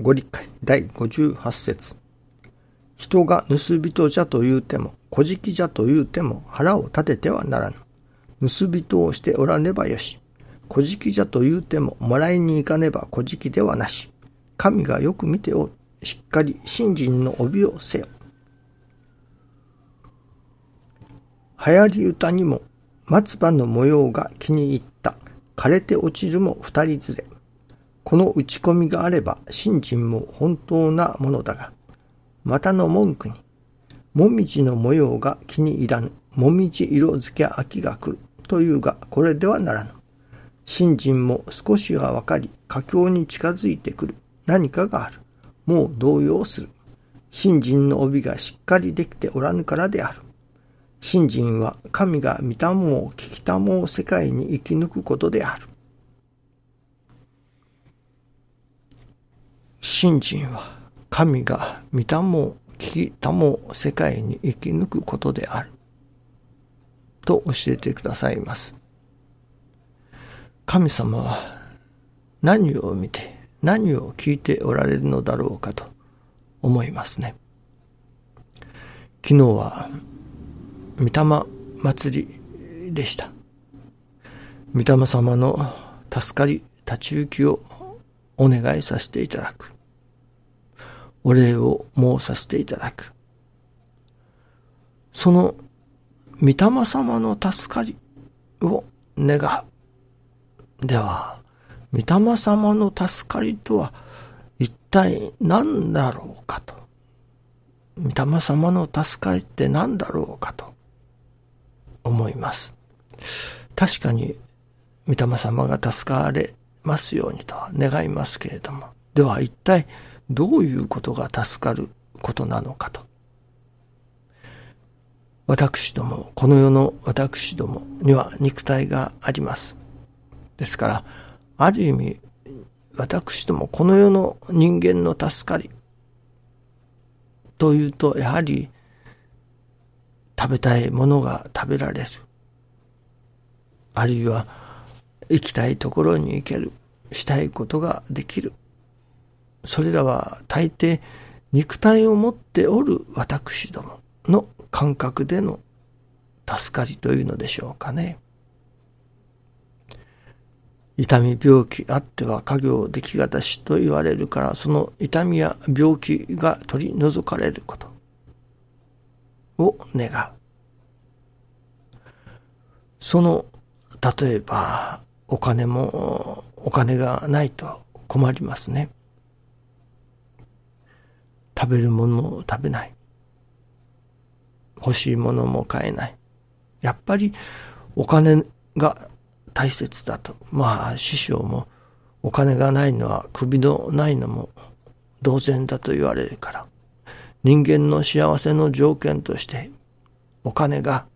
ご理解第58節人が盗人じゃと言うても、小じじゃと言うても腹を立ててはならぬ。盗人をしておらねばよし。小じじゃと言うても、もらいに行かねば小じではなし。神がよく見てお。しっかり信心の帯をせよ。流行り歌にも松葉の模様が気に入った。枯れて落ちるも二人連れ。この打ち込みがあれば信心も本当なものだが、またの文句に、もみじの模様が気に入らぬ。もみじ色づけ秋が来る。というが、これではならぬ。信心も少しはわかり、佳境に近づいてくる何かがある。もう動揺する。信心の帯がしっかりできておらぬからである。信心は神が見たもを聞きたもを世界に生き抜くことである。信心は神が見たも聞きたも世界に生き抜くことである。と教えてくださいます。神様は何を見て何を聞いておられるのだろうかと思いますね。昨日は御霊祭りでした。御霊様の助かり、立ち行きをお願いさせていただく。お礼を申させていただく。その御霊様の助かりを願う。では、御霊様の助かりとは一体何だろうかと。御霊様の助かりって何だろうかと。思います。確かに、御霊様が助かれますようにと願いますけれども、では一体どういうことが助かることなのかと。私ども、この世の私どもには肉体があります。ですから、ある意味、私どもこの世の人間の助かりというと、やはり食べたいものが食べられる。あるいは行きたいところに行ける。したいことができる。それらは大抵肉体を持っておる私どもの感覚での助かりというのでしょうかね。痛み病気あっては家業出来方しと言われるからその痛みや病気が取り除かれること。を願う。その、例えば、お金も、お金がないと困りますね。食べるものも食べない。欲しいものも買えない。やっぱりお金が大切だと。まあ、師匠もお金がないのは首のないのも同然だと言われるから。人間の幸せの条件としてお金が、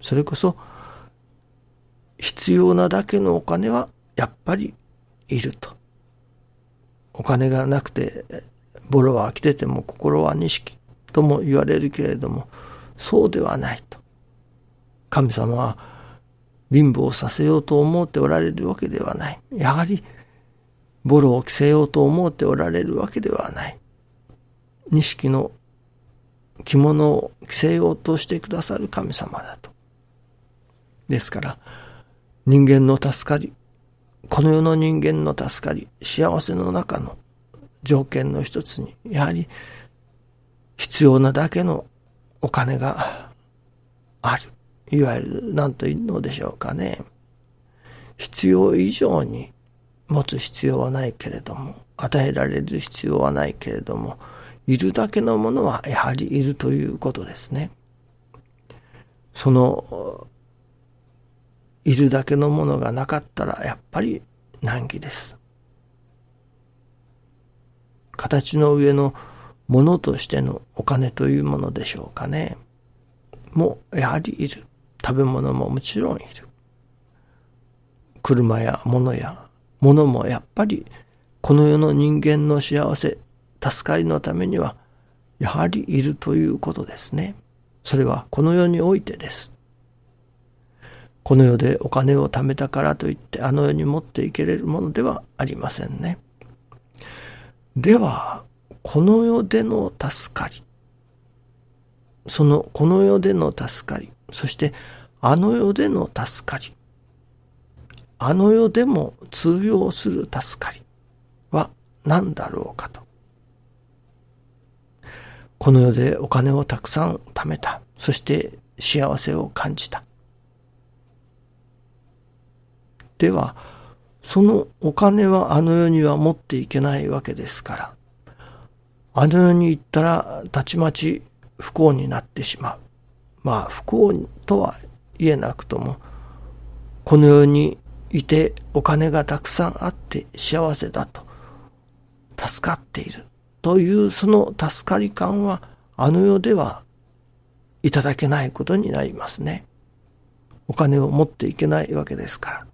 それこそ必要なだけのお金はやっぱりいると。お金がなくて、ボロは来てても心は錦とも言われるけれども、そうではないと。神様は貧乏させようと思っておられるわけではない。やはり、ボロを着せようと思っておられるわけではない。錦の着物を着せようとしてくださる神様だと。ですから、人間の助かり、この世の人間の助かり、幸せの中の条件の一つに、やはり必要なだけのお金がある。いわゆる何というのでしょうかね。必要以上に持つ必要はないけれども、与えられる必要はないけれども、いるだけのものはやはりいるということですね。その、いるだけのものがなかったらやっぱり難儀です。形の上のものとしてのお金というものでしょうかね。もやはりいる。食べ物ももちろんいる。車や物や物もやっぱりこの世の人間の幸せ助かりのためには、やはりいるということですね。それはこの世においてです。この世でお金を貯めたからといってあの世に持っていけれるものではありませんね。では、この世での助かり、そのこの世での助かり、そしてあの世での助かり、あの世でも通用する助かりは何だろうかと。この世でお金をたくさん貯めた。そして幸せを感じた。では、そのお金はあの世には持っていけないわけですから、あの世に行ったらたちまち不幸になってしまう。まあ不幸とは言えなくとも、この世にいてお金がたくさんあって幸せだと、助かっているというその助かり感はあの世ではいただけないことになりますね。お金を持っていけないわけですから。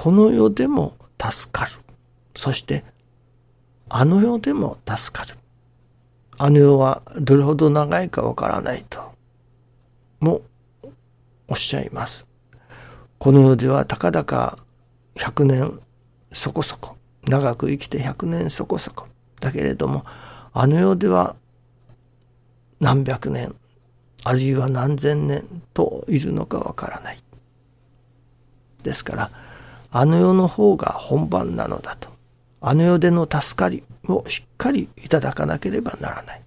この世でも助かる。そして、あの世でも助かる。あの世はどれほど長いかわからないと、もおっしゃいます。この世ではたかだか100年そこそこ、長く生きて100年そこそこ。だけれども、あの世では何百年、あるいは何千年といるのかわからない。ですから、あの世の方が本番なのだと。あの世での助かりをしっかりいただかなければならない。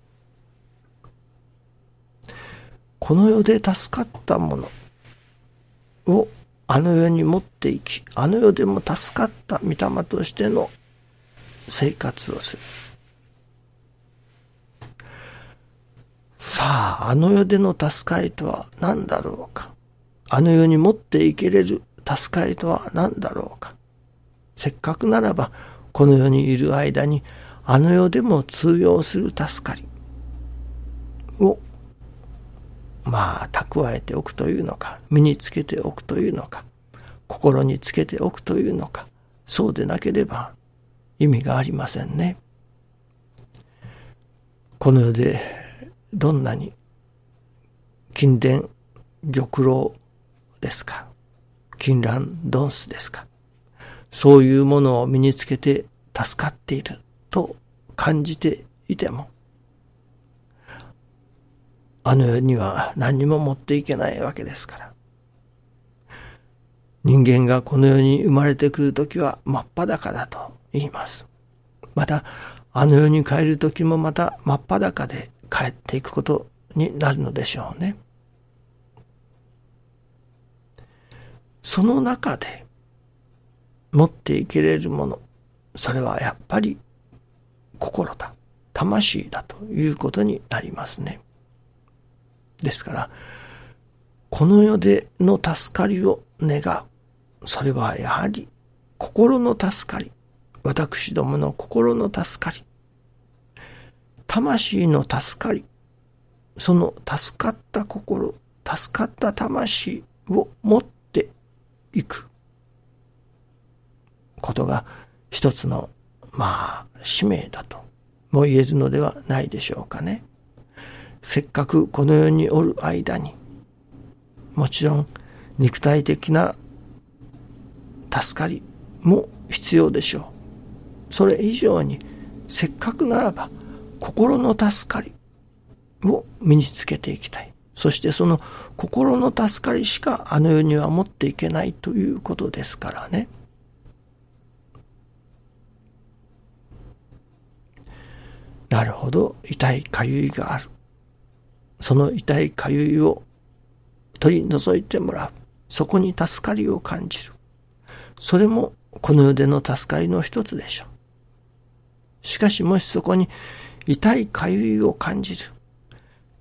この世で助かったものをあの世に持っていき、あの世でも助かった御霊としての生活をする。さあ、あの世での助かりとは何だろうか。あの世に持っていけれる助かりとは何だろうか。せっかくならば、この世にいる間に、あの世でも通用する助かり。を、まあ、蓄えておくというのか、身につけておくというのか、心につけておくというのか、そうでなければ意味がありませんね。この世でどんなに金殿玉露ですか。金蘭ドンスですかそういうものを身につけて助かっていると感じていても、あの世には何にも持っていけないわけですから。人間がこの世に生まれてくるときは真っ裸だと言います。また、あの世に帰るときもまた真っ裸で帰っていくことになるのでしょうね。その中で持っていけれるもの、それはやっぱり心だ、魂だということになりますね。ですから、この世での助かりを願う。それはやはり心の助かり。私どもの心の助かり。魂の助かり。その助かった心、助かった魂を持っていくことが一つの、まあ、使命だとも言えるのではないでしょうかね。せっかくこの世におる間に、もちろん肉体的な助かりも必要でしょう。それ以上に、せっかくならば心の助かりを身につけていきたい。そしてその心の助かりしかあの世には持っていけないということですからね。なるほど、痛いかゆいがある。その痛いかゆいを取り除いてもらう。そこに助かりを感じる。それもこの世での助かりの一つでしょう。しかしもしそこに痛いかゆいを感じる。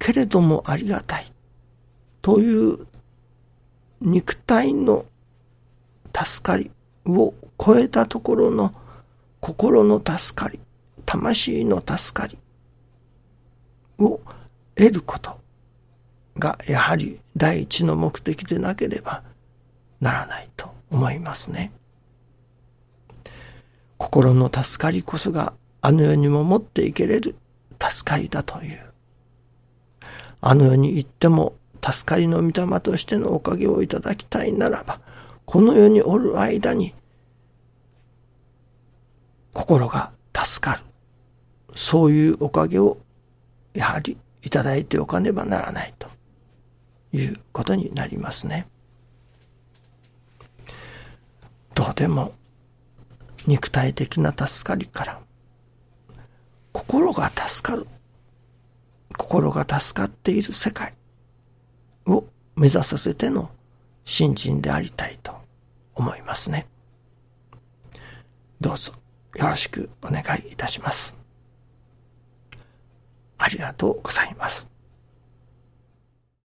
けれどもありがたい。という肉体の助かりを超えたところの心の助かり、魂の助かりを得ることがやはり第一の目的でなければならないと思いますね。心の助かりこそがあの世にも持っていけれる助かりだというあの世に行っても助かりの御霊としてのおかげをいただきたいならば、この世におる間に心が助かる。そういうおかげをやはりいただいておかねばならないということになりますね。どうでも肉体的な助かりから心が助かる心が助かっている世界を目指させての新人でありたいと思いますね。どうぞよろしくお願いいたします。ありがとうございます。